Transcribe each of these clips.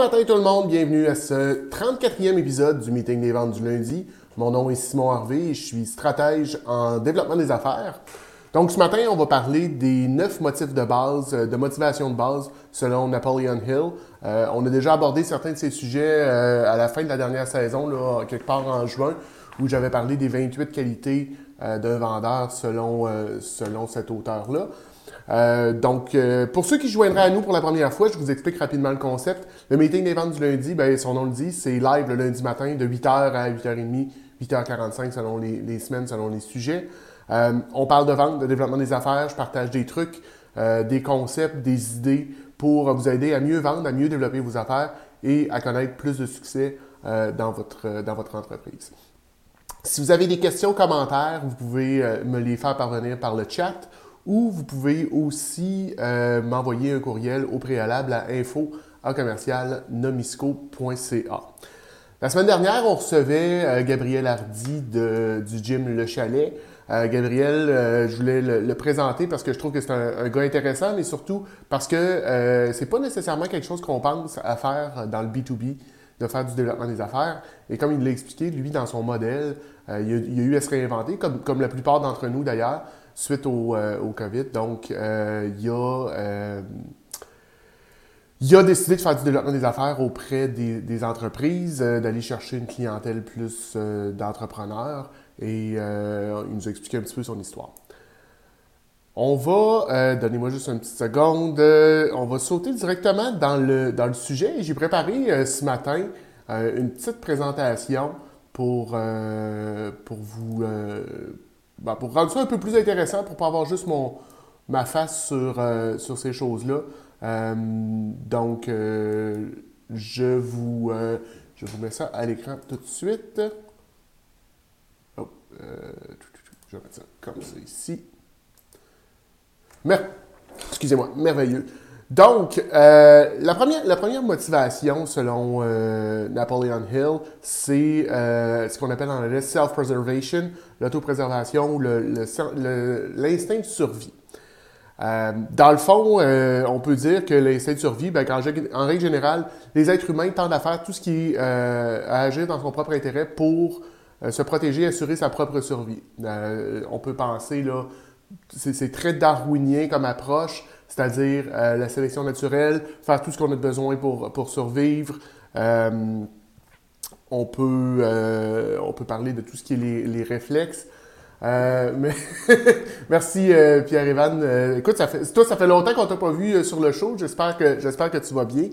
Matin tout le monde, bienvenue à ce 34e épisode du Meeting des ventes du lundi. Mon nom est Simon Harvey et je suis stratège en développement des affaires. Donc ce matin, on va parler des neuf motifs de base, euh, de motivation de base selon Napoleon Hill. Euh, on a déjà abordé certains de ces sujets euh, à la fin de la dernière saison, quelque part en juin, où j'avais parlé des 28 qualités d'un vendeur selon, selon cet auteur-là. Euh, donc, euh, pour ceux qui joindraient à nous pour la première fois, je vous explique rapidement le concept. Le meeting des ventes du lundi, ben, son nom le dit, c'est live le lundi matin de 8h à 8h30, 8h45 selon les, semaines, selon les sujets. Euh, on parle de vente, de développement des affaires, je partage des trucs, des concepts, des idées pour vous aider à mieux vendre, à mieux développer vos affaires et à connaître plus de succès dans, votre, dans votre entreprise. Si vous avez des questions, commentaires, vous pouvez me les faire parvenir par le chat ou vous pouvez aussi euh, m'envoyer un courriel au préalable à info. La semaine dernière, on recevait euh, Gabriel Hardy du gym Le Chalet. Euh, Gabriel, je voulais le, présenter parce que je trouve que c'est un, gars intéressant, mais surtout parce que c'est pas nécessairement quelque chose qu'on pense à faire dans le B2B, de faire du développement des affaires. Et comme il l'a expliqué, lui, dans son modèle, il a, a, eu à se réinventer, comme, comme la plupart d'entre nous d'ailleurs suite au, euh, COVID. Donc, euh, il, a, euh, il a décidé de faire du développement des affaires auprès des, entreprises, d'aller chercher une clientèle plus d'entrepreneurs et il nous a expliqué un petit peu son histoire. On va, donnez-moi juste une petite seconde, on va sauter directement dans le, dans le sujet. J'ai préparé ce matin une petite présentation pour, pour vous ben, pour rendre ça un peu plus intéressant, pour pas avoir juste mon, ma face sur, euh, sur ces choses-là. Euh, donc, euh, je, vous, je vous mets ça à l'écran tout de suite. Oh, je vais mettre ça comme ça ici. Mais, excusez-moi, merveilleux. Donc, euh, la, première, la première motivation, selon euh, Napoleon Hill, c'est euh, ce qu'on appelle en anglais self-preservation, l'autopréservation, l'instinct de survie. dans le fond, on peut dire que l'instinct de survie, ben, en, règle générale, les êtres humains tendent à faire tout ce qui est à agir dans son propre intérêt pour se protéger, assurer sa propre survie. on peut penser, là, c'est très darwinien comme approche c'est-à-dire euh, la sélection naturelle, faire tout ce qu'on a besoin pour, pour survivre. Euh, on, peut, euh, on peut parler de tout ce qui est les, les réflexes. mais merci Pierre-Evan. écoute, ça fait, toi, ça fait longtemps qu'on t'a pas vu sur le show. J'espère que, j'espère que tu vas bien.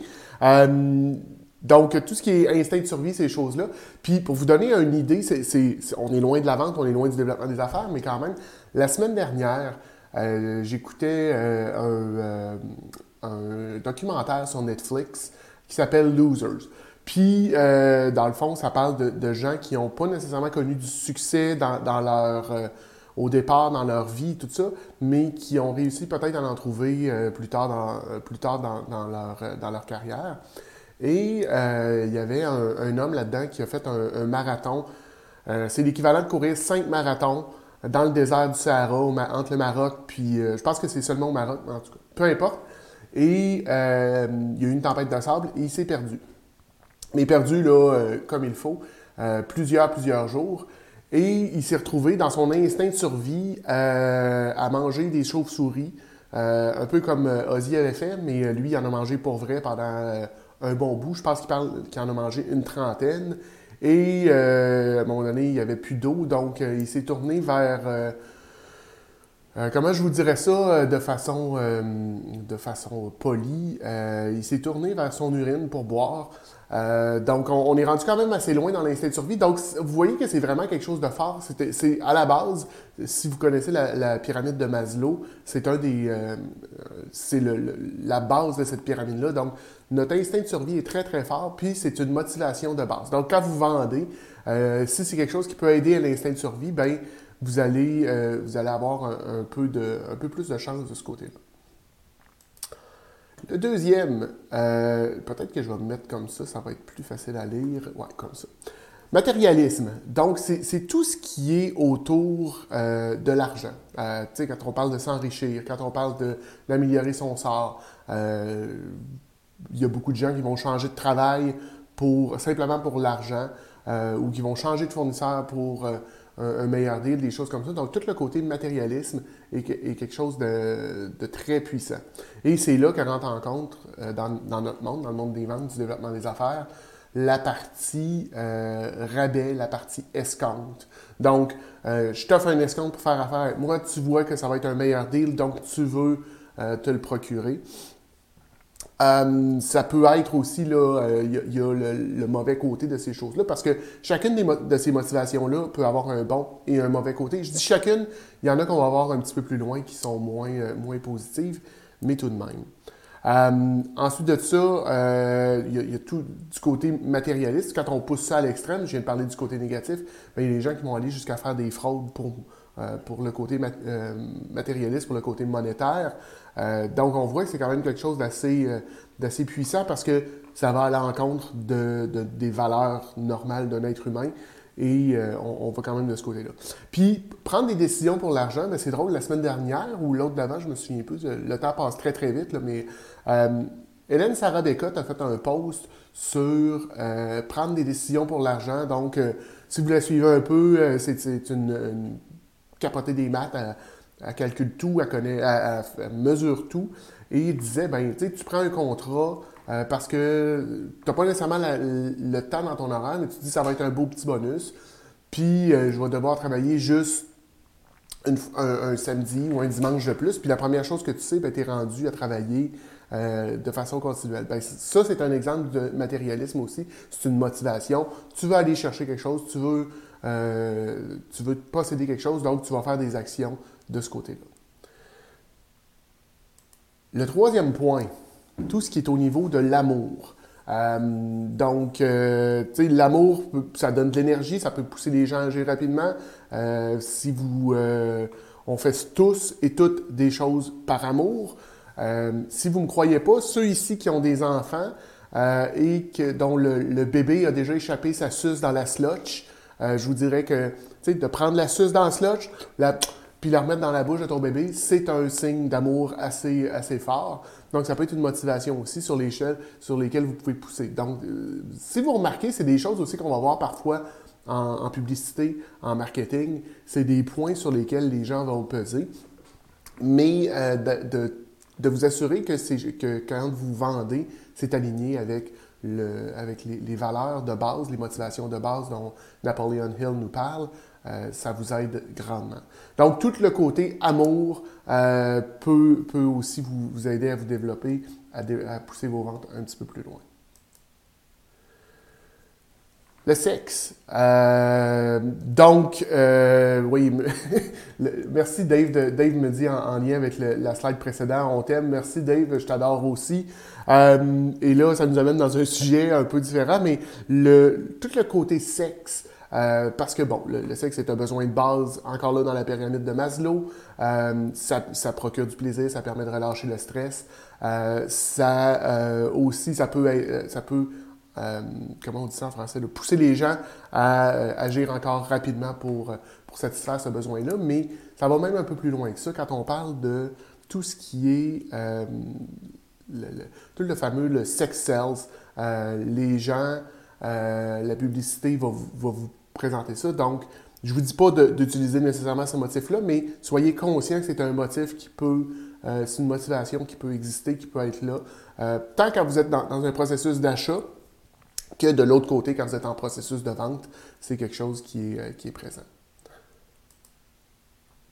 donc, tout ce qui est instinct de survie, ces choses-là. Puis, pour vous donner une idée, c'est, on est loin de la vente, on est loin du développement des affaires, mais quand même, la semaine dernière, euh, j'écoutais euh, euh, un, documentaire sur Netflix qui s'appelle Losers. Puis, dans le fond, ça parle de, gens qui n'ont pas nécessairement connu du succès dans, leur, au départ dans leur vie, tout ça, mais qui ont réussi peut-être à en trouver plus tard, dans, leur carrière. Et il y avait un, homme là-dedans qui a fait un, un marathon. c'est l'équivalent de courir cinq marathons dans le désert du Sahara, entre le Maroc, puis euh, je pense que c'est seulement au Maroc, en tout cas, peu importe. Et euh, il y a eu une tempête de sable et il s'est perdu. Mais perdu, là, euh, comme il faut, plusieurs, plusieurs jours. Et il s'est retrouvé dans son instinct de survie à manger des chauves-souris, un peu comme Ozzy avait fait, mais lui, il en a mangé pour vrai pendant un bon bout. Je pense qu'il qu'il en a mangé une trentaine. Et euh, à un moment donné, il n'y avait plus d'eau, donc euh, il s'est tourné vers... Euh, comment je vous dirais ça de façon, de façon polie? il s'est tourné vers son urine pour boire. Donc, on, est rendu quand même assez loin dans l'instinct de survie. Donc, vous voyez que c'est vraiment quelque chose de fort. C'est à la base, si vous connaissez la, pyramide de Maslow, c'est un des, c'est la base de cette pyramide-là. Donc, notre instinct de survie est très, très fort, puis c'est une motivation de base. Donc, quand vous vendez, euh, si c'est quelque chose qui peut aider à l'instinct de survie, ben vous allez, euh, vous allez avoir un, peu de, un peu plus de chance de ce côté-là. Le deuxième, euh, peut-être que je vais me mettre comme ça, ça va être plus facile à lire. Ouais, comme ça. Matérialisme. Donc, c'est tout ce qui est autour de l'argent. tu sais, quand on parle de s'enrichir, quand on parle d'améliorer son sort, il y a beaucoup de gens qui vont changer de travail pour, simplement pour l'argent ou qui vont changer de fournisseur pour un, meilleur deal, des choses comme ça. Donc, tout le côté matérialisme est, quelque chose de, très puissant. Et c'est là que rentre en compte, dans, dans, notre monde, dans le monde des ventes, du développement des affaires, la partie euh, rabais, la partie escompte. Donc, euh, je t'offre un escompte pour faire affaire avec moi, tu vois que ça va être un meilleur deal, donc tu veux euh, te le procurer. Ça peut être aussi, il y, a, le, mauvais côté de ces choses-là, parce que chacune de ces motivations-là peut avoir un bon et un mauvais côté. Je dis chacune, il y en a qu'on va voir un petit peu plus loin qui sont moins, moins positives, mais tout de même. Euh, ensuite de ça, euh, il y, a tout du côté matérialiste. Quand on pousse ça à l'extrême, je viens de parler du côté négatif, ben, il y a des gens qui vont aller jusqu'à faire des fraudes pour, euh, pour le côté matérialiste, pour le côté monétaire. donc, on voit que c'est quand même quelque chose d'assez, puissant parce que ça va à l'encontre de, des valeurs normales d'un être humain. Et euh, on, va quand même de ce côté-là. Puis, prendre des décisions pour l'argent, ben, c'est drôle, la semaine dernière ou l'autre d'avant, je me souviens plus, le temps passe très très vite, mais euh, Hélène Sarah Bécotte a fait un post sur euh, prendre des décisions pour l'argent. Donc, si vous la suivez un peu, c'est une, capotée des maths, elle, calcule tout, elle, connaît, elle, mesure tout. Et il disait, ben, tu prends un contrat, euh, parce que tu n'as pas nécessairement le temps dans ton horaire, mais tu te dis ça va être un beau petit bonus. Puis euh, je vais devoir travailler juste un, samedi ou un dimanche de plus. Puis la première chose que tu sais, ben, tu es rendu à travailler euh, de façon continuelle. Ben, ça, c'est un exemple de matérialisme aussi. C'est une motivation. Tu veux aller chercher quelque chose, tu veux, tu veux posséder quelque chose, donc tu vas faire des actions de ce côté-là. Le troisième point, tout ce qui est au niveau de l'amour. Euh, donc, euh, tu sais, l'amour, ça donne de l'énergie, ça peut pousser les gens à agir rapidement. Euh, si vous, on fait tous et toutes des choses par amour. si vous ne me croyez pas, ceux ici qui ont des enfants et que, dont le, bébé a déjà échappé sa suce dans la slotch, je vous dirais que, de prendre la suce dans la slotch, la, puis la remettre dans la bouche de ton bébé, c'est un signe d'amour assez, assez fort. Donc, ça peut être une motivation aussi sur l'échelle sur lesquelles vous pouvez pousser. Donc, euh, si vous remarquez, c'est des choses aussi qu'on va voir parfois en, publicité, en marketing. C'est des points sur lesquels les gens vont peser. Mais euh, de, vous assurer que, que quand vous vendez, c'est aligné avec, avec les, les, valeurs de base, les motivations de base dont Napoleon Hill nous parle. Euh, ça vous aide grandement. Donc, tout le côté amour euh, peut, peut, aussi vous, aider à vous développer, à, pousser vos ventes un petit peu plus loin. Le sexe. Euh, donc, oui, merci Dave. Dave me dit en, lien avec la slide précédente, on t'aime. Merci Dave, je t'adore aussi. et là, ça nous amène dans un sujet un peu différent, mais le, tout le côté sexe, euh, parce que, bon, le, sexe est un besoin de base, encore là, dans la pyramide de Maslow. Euh, ça, procure du plaisir, ça permet de relâcher le stress. Euh, ça aussi, ça peut, ça peut comment on dit ça en français, de pousser les gens à agir encore rapidement pour, pour satisfaire ce besoin-là. Mais ça va même un peu plus loin que ça quand on parle de tout ce qui est le, tout le fameux le sex sales. les gens la publicité va, vous présenter ça. Donc, je ne vous dis pas d'utiliser nécessairement ce motif-là, mais soyez conscient que c'est un motif qui peut, euh, c'est une motivation qui peut exister, qui peut être là. Euh, tant quand vous êtes dans, un processus d'achat, que de l'autre côté, quand vous êtes en processus de vente, c'est quelque chose qui est, euh, qui est présent.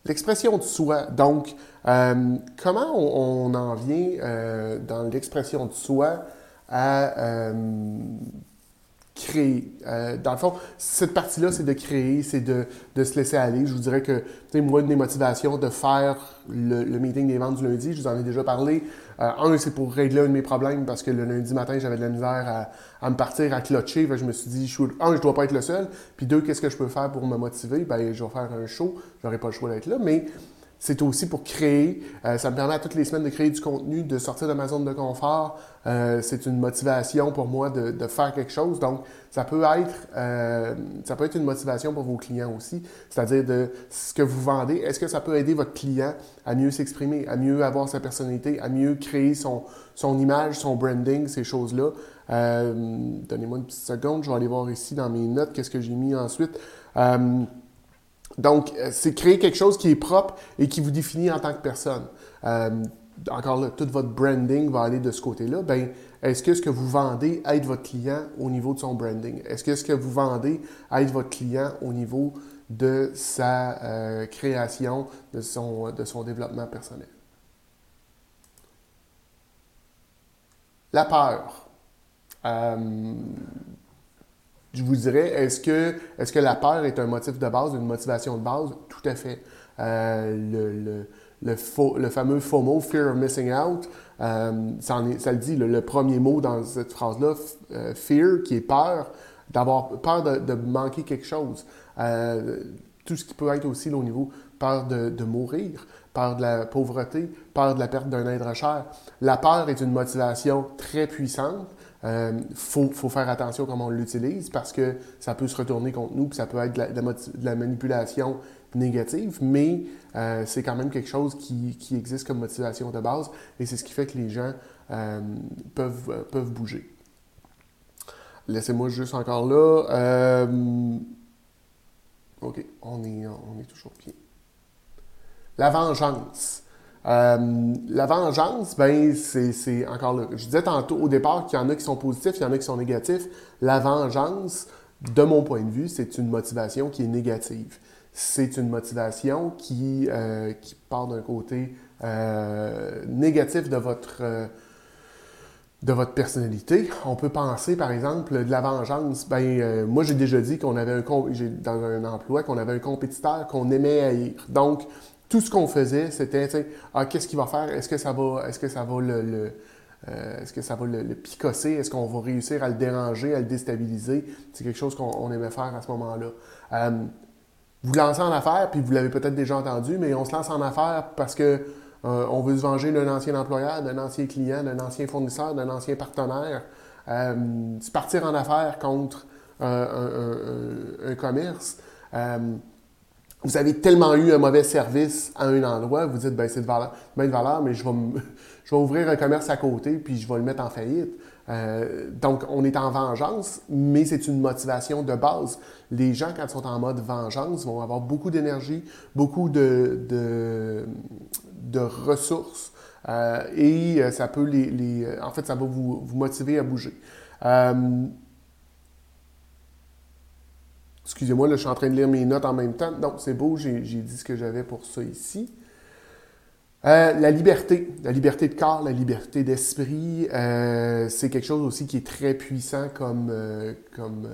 L'expression de soi. Donc, comment on, en vient dans l'expression de soi à créer. Euh, dans le fond, cette partie-là, c'est de créer, c'est de, de, se laisser aller. Je vous dirais que, tu sais, moi, une des motivations de faire le, le, meeting des ventes du lundi, je vous en ai déjà parlé. Euh, un, c'est pour régler un de mes problèmes parce que le lundi matin, j'avais de la misère à, à me partir, à clocher. je me suis dit, je, un, je dois pas être le seul. Puis deux, qu'est-ce que je peux faire pour me motiver? Ben, je vais faire un show. J'aurais pas le choix d'être là. Mais c'est aussi pour créer. Euh, ça me permet à toutes les semaines de créer du contenu, de sortir de ma zone de confort. Euh, c'est une motivation pour moi de, de, faire quelque chose. Donc, ça peut être, euh, ça peut être une motivation pour vos clients aussi. C'est-à-dire de ce que vous vendez. Est-ce que ça peut aider votre client à mieux s'exprimer, à mieux avoir sa personnalité, à mieux créer son, son image, son branding, ces choses-là? Donnez-moi une petite seconde. Je vais aller voir ici dans mes notes qu'est-ce que j'ai mis ensuite. Donc, euh, c'est créer quelque chose qui est propre et qui vous définit en tant que personne. Euh, encore là, tout votre branding va aller de ce côté-là. Ben, est-ce que ce que vous vendez aide votre client au niveau de son branding? Est-ce que ce que vous vendez aide votre client au niveau de sa euh, création, de son, de son développement personnel? La peur je vous dirais, est-ce que, est que la peur est un motif de base, une motivation de base? Tout à fait. Euh, le, le, le, fameux FOMO, Fear of Missing Out, euh, ça, le dit, le, premier mot dans cette phrase-là, euh, Fear, qui est peur, d'avoir peur de, manquer quelque chose. tout ce qui peut être aussi au niveau peur de, de, mourir, peur de la pauvreté, peur de la perte d'un être cher. La peur est une motivation très puissante il euh, faut, faire attention comment on l'utilise parce que ça peut se retourner contre nous, puis ça peut être de la, manipulation négative, mais euh, c'est quand même quelque chose qui, existe comme motivation de base et c'est ce qui fait que les gens euh, peuvent, bouger. Laissez-moi juste encore là. OK, on est, on est toujours bien. La vengeance. Euh, la vengeance, ben, c'est encore là. Je disais tantôt au départ qu'il y en a qui sont positifs, il y en a qui sont négatifs. La vengeance, de mon point de vue, c'est une motivation qui est négative. C'est une motivation qui, euh, qui part d'un côté euh, négatif de votre, de votre personnalité. On peut penser, par exemple, de la vengeance. Ben, moi, j'ai déjà dit qu'on avait un, dans un emploi qu'on avait un compétiteur qu'on aimait haïr. Donc, tout ce qu'on faisait, c'était, ah, qu'est-ce qu'il va faire? Est-ce que ça va, est-ce que ça va le, euh, est-ce que ça va le, picosser? Est-ce qu'on va réussir à le déranger, à le déstabiliser? C'est quelque chose qu'on aimait faire à ce moment-là. Euh, vous lancez en affaires, puis vous l'avez peut-être déjà entendu, mais on se lance en affaires parce que euh, on veut se venger d'un ancien employeur, d'un ancien client, d'un ancien fournisseur, d'un ancien partenaire. se partir en affaires contre un, un commerce vous avez tellement eu un mauvais service à un endroit, vous dites, ben c'est de valeur, valeur, mais je vais, ouvrir un commerce à côté, puis je vais le mettre en faillite. Euh, donc, on est en vengeance, mais c'est une motivation de base. Les gens, quand ils sont en mode vengeance, vont avoir beaucoup d'énergie, beaucoup de, ressources, euh, et euh, ça peut les, En fait, ça va vous motiver à bouger. Excusez-moi, là, je suis en train de lire mes notes en même temps. Donc, c'est beau, j'ai dit ce que j'avais pour ça ici. Euh, la liberté, la liberté de corps, la liberté d'esprit, euh, c'est quelque chose aussi qui est très puissant comme, euh, comme,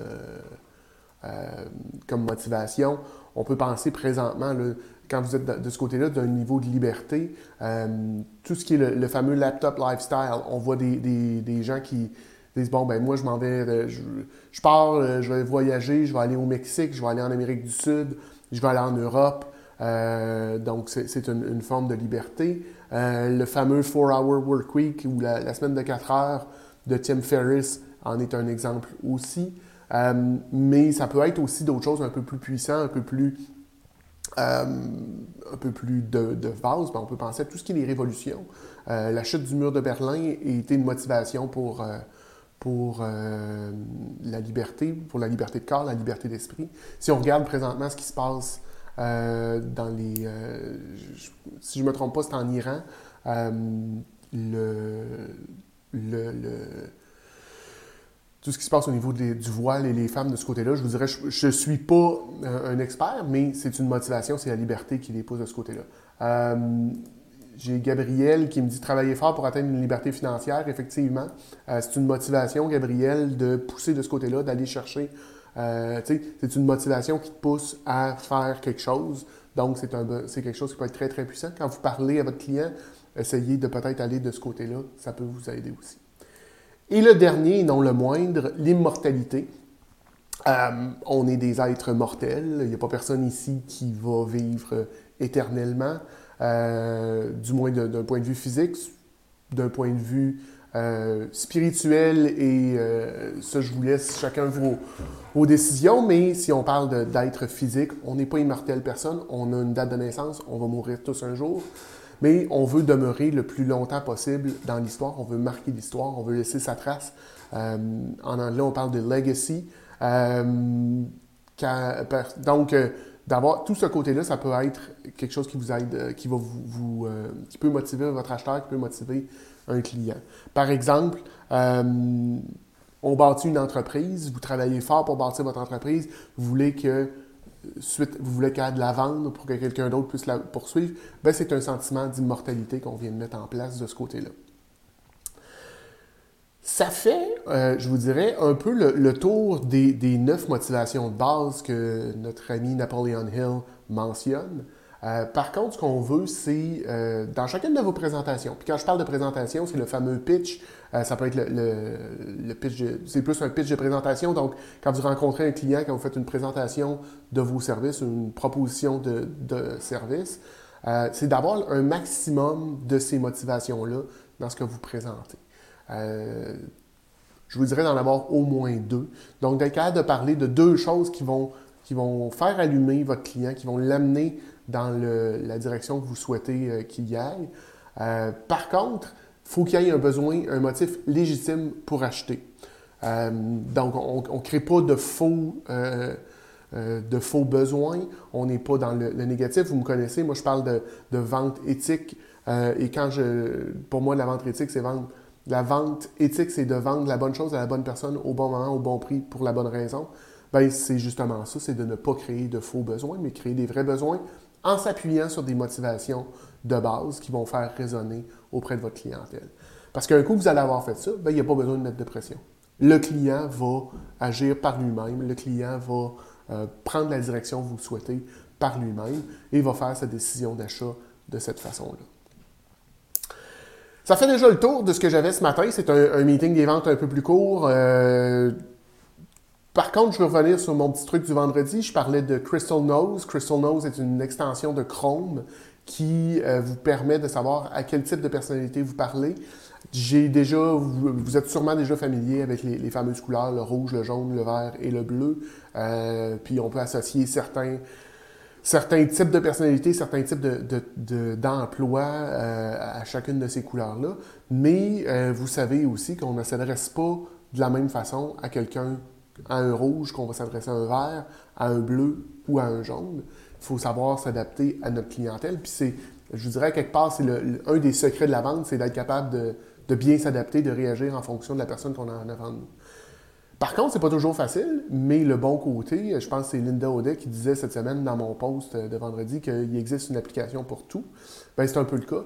motivation. On peut penser présentement, quand vous êtes de, ce côté-là, d'un niveau de liberté, tout ce qui est le, fameux laptop lifestyle, on voit des gens qui, disent bon ben moi je m'en vais, euh, je, pars, euh, je vais voyager, je vais aller au Mexique, je vais aller en Amérique du Sud, je vais aller en Europe. Euh, donc c'est une, forme de liberté. le fameux 4-hour work week ou la, semaine de 4 heures de Tim Ferriss en est un exemple aussi. mais ça peut être aussi d'autres choses un peu plus puissantes, un peu plus un peu plus de, de vase, ben, on peut penser à tout ce qui est les révolutions. la chute du mur de Berlin a été une motivation pour, pour euh, la liberté, pour la liberté de corps, la liberté d'esprit. Si on regarde présentement ce qui se passe euh, dans les... Euh, si je ne me trompe pas, c'est en Iran. le, le, tout ce qui se passe au niveau du voile et les femmes de ce côté-là, je vous dirais, je ne suis pas un expert, mais c'est une motivation, c'est la liberté qui les pousse de ce côté-là. J'ai Gabriel qui me dit travailler fort pour atteindre une liberté financière. Effectivement, euh, c'est une motivation, Gabriel, de pousser de ce côté-là, d'aller chercher. Euh, c'est une motivation qui te pousse à faire quelque chose. Donc, c'est, quelque chose qui peut être très, très puissant. Quand vous parlez à votre client, essayez de peut-être aller de ce côté-là. Ça peut vous aider aussi. Et le dernier, non le moindre, l'immortalité. Euh, on est des êtres mortels. Il n'y a pas personne ici qui va vivre éternellement. Du moins d'un point de vue physique, d'un point de vue euh, spirituel et euh, ça, je vous laisse chacun vos, décisions. Mais si on parle d'être physique, on n'est pas immortel personne. On a une date de naissance, on va mourir tous un jour. Mais on veut demeurer le plus longtemps possible dans l'histoire. On veut marquer l'histoire, on veut laisser sa trace. Euh, en anglais, on parle de legacy. donc, d'avoir tout ce côté-là, ça peut être quelque chose qui vous aide, qui va vous, vous qui peut motiver votre acheteur, qui peut motiver un client. Par exemple, euh, on bâtit une entreprise, vous travaillez fort pour bâtir votre entreprise, vous voulez que suite, vous voulez qu'elle de la vendre pour que quelqu'un d'autre puisse la poursuivre, ben c'est un sentiment d'immortalité qu'on vient de mettre en place de ce côté-là. Ça fait, euh, je vous dirais, un peu le, tour des, neuf motivations de base que notre ami Napoleon Hill mentionne. Euh, par contre, ce qu'on veut, c'est euh, dans chacune de vos présentations. Puis quand je parle de présentation, c'est le fameux pitch. Ça peut être le, pitch, c'est plus un pitch de présentation. Donc, quand vous rencontrez un client, quand vous faites une présentation de vos services, une proposition de, de service, c'est d'avoir un maximum de ces motivations-là dans ce que vous présentez. Je vous dirais d'en avoir au moins deux. Donc, d'être capable de parler de deux choses qui vont, qui vont faire allumer votre client, qui vont l'amener dans la direction que vous souhaitez euh, qu'il y aille. Euh, par contre, il faut qu'il y ait un besoin, un motif légitime pour acheter. Euh, donc, on ne crée pas de faux, de faux besoins. On n'est pas dans le, négatif. Vous me connaissez, moi je parle de, de vente éthique. et quand je. Pour moi, la vente éthique, c'est vendre. La vente éthique, c'est de vendre la bonne chose à la bonne personne au bon moment, au bon prix, pour la bonne raison. Ben, c'est justement ça, c'est de ne pas créer de faux besoins, mais créer des vrais besoins en s'appuyant sur des motivations de base qui vont faire résonner auprès de votre clientèle. Parce qu'un coup vous allez avoir fait ça, ben, il n'y a pas besoin de mettre de pression. Le client va agir par lui-même, le client va euh, prendre la direction que vous souhaitez par lui-même et va faire sa décision d'achat de cette façon-là. Ça fait déjà le tour de ce que j'avais ce matin. C'est un, meeting des ventes un peu plus court. Euh, par contre, je vais revenir sur mon petit truc du vendredi. Je parlais de Crystal Nose. Crystal Nose est une extension de Chrome qui euh, vous permet de savoir à quel type de personnalité vous parlez. J'ai déjà, vous, êtes sûrement déjà familier avec les, fameuses couleurs, le rouge, le jaune, le vert et le bleu. Euh, puis on peut associer certains, certains types de personnalités, certains types d'emplois de, euh, à chacune de ces couleurs-là. Mais vous savez aussi qu'on ne s'adresse pas de la même façon à quelqu'un à un rouge qu'on va s'adresser à un vert, à un bleu ou à un jaune. Il faut savoir s'adapter à notre clientèle. Puis c'est, je vous dirais, quelque part, c'est un des secrets de la vente, c'est d'être capable de, bien s'adapter, de réagir en fonction de la personne qu'on a en avant de nous. Par contre, c'est pas toujours facile, mais le bon côté, je pense que c'est Linda Audet qui disait cette semaine dans mon post de vendredi qu'il existe une application pour tout. Bien, c'est un peu le cas.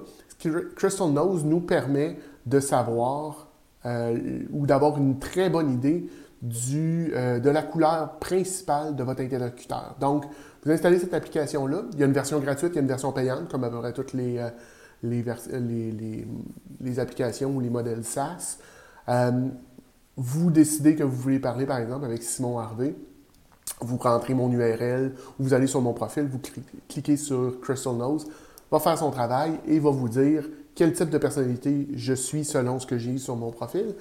Crystal Nose nous permet de savoir euh, ou d'avoir une très bonne idée du, euh, de la couleur principale de votre interlocuteur. Donc, vous installez cette application-là. Il y a une version gratuite, il y a une version payante, comme à peu près toutes les, euh, les, les, applications ou les modèles SaaS. Euh, vous décidez que vous voulez parler, par exemple, avec Simon Harvey. Vous rentrez mon URL, ou vous allez sur mon profil, vous cliquez sur Crystal Nose, va faire son travail et va vous dire quel type de personnalité je suis selon ce que j'ai sur mon profil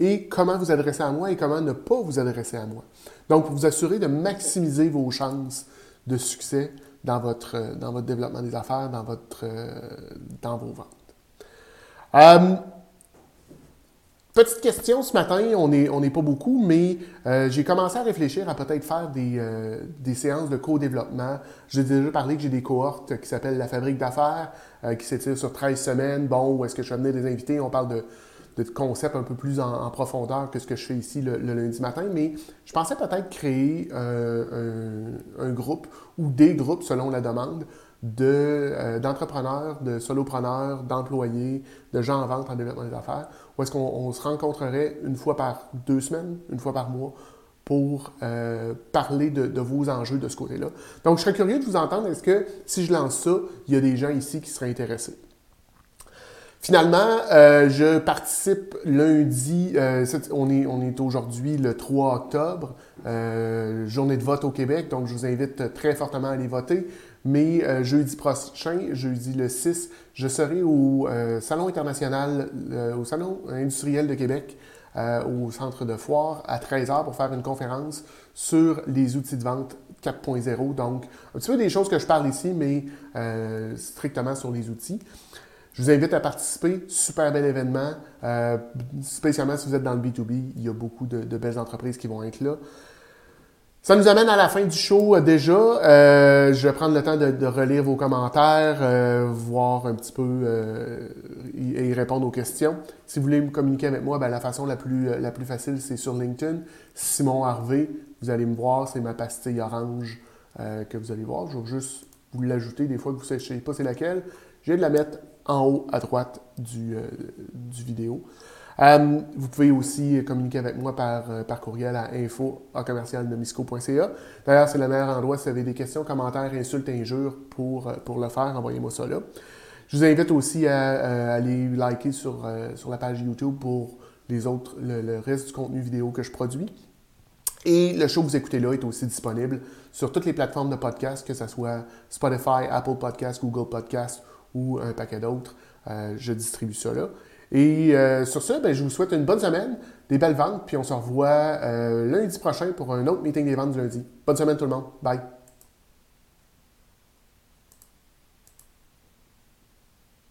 et comment vous adresser à moi et comment ne pas vous adresser à moi. Donc, pour vous assurer de maximiser vos chances de succès dans votre, dans votre développement des affaires, dans, votre, dans vos ventes. Euh, petite question ce matin, on n'est pas beaucoup, mais euh, j'ai commencé à réfléchir à peut-être faire des, euh, séances de co-développement. J'ai déjà parlé que j'ai des cohortes qui s'appellent la fabrique d'affaires, qui s'étirent sur 13 semaines. Bon, où est-ce que je vais amener des invités? On parle de concepts un peu plus en, profondeur que ce que je fais ici le, lundi matin, mais je pensais peut-être créer euh, un, groupe ou des groupes selon la demande euh, d'entrepreneurs, de, solopreneurs, d'employés, de gens en vente en développement des affaires, où est-ce qu'on se rencontrerait une fois par deux semaines, une fois par mois, pour euh, parler de, de, vos enjeux de ce côté-là. Donc, je serais curieux de vous entendre. Est-ce que si je lance ça, il y a des gens ici qui seraient intéressés? Finalement, euh, je participe lundi, euh, on est, on est aujourd'hui le 3 octobre, euh, journée de vote au Québec, donc je vous invite très fortement à aller voter. Mais euh, jeudi prochain, jeudi le 6, je serai au euh, Salon international, au Salon industriel de Québec, au centre de foire, à 13h pour faire une conférence sur les outils de vente 4.0. Donc, un petit peu des choses que je parle ici, mais strictement sur les outils. Je vous invite à participer. Super bel événement. spécialement si vous êtes dans le B2B, il y a beaucoup de belles entreprises qui vont être là. Ça nous amène à la fin du show euh, déjà. Euh, je vais prendre le temps de, relire vos commentaires, euh, voir un petit peu et, répondre aux questions. Si vous voulez me communiquer avec moi, ben, la façon la plus, la plus facile, c'est sur LinkedIn. Simon Harvey, vous allez me voir, c'est ma pastille orange que vous allez voir. Je vais juste vous l'ajouter des fois que vous ne savez pas c'est laquelle. Je vais de la mettre en haut à droite du, du vidéo. Euh, vous pouvez aussi communiquer avec moi par, euh, par courriel à info D'ailleurs, c'est le meilleur endroit si vous avez des questions, commentaires, insultes, injures pour, euh, pour le faire. Envoyez-moi ça là. Je vous invite aussi à, aller liker sur, sur la page YouTube pour les autres, le, reste du contenu vidéo que je produis. Et le show que vous écoutez là est aussi disponible sur toutes les plateformes de podcast, que ce soit Spotify, Apple Podcast, Google Podcast ou un paquet d'autres. je distribue ça là. Et euh, sur ce, ben, je vous souhaite une bonne semaine, des belles ventes, puis on se revoit euh, lundi prochain pour un autre meeting des ventes du lundi. Bonne semaine tout le monde. Bye.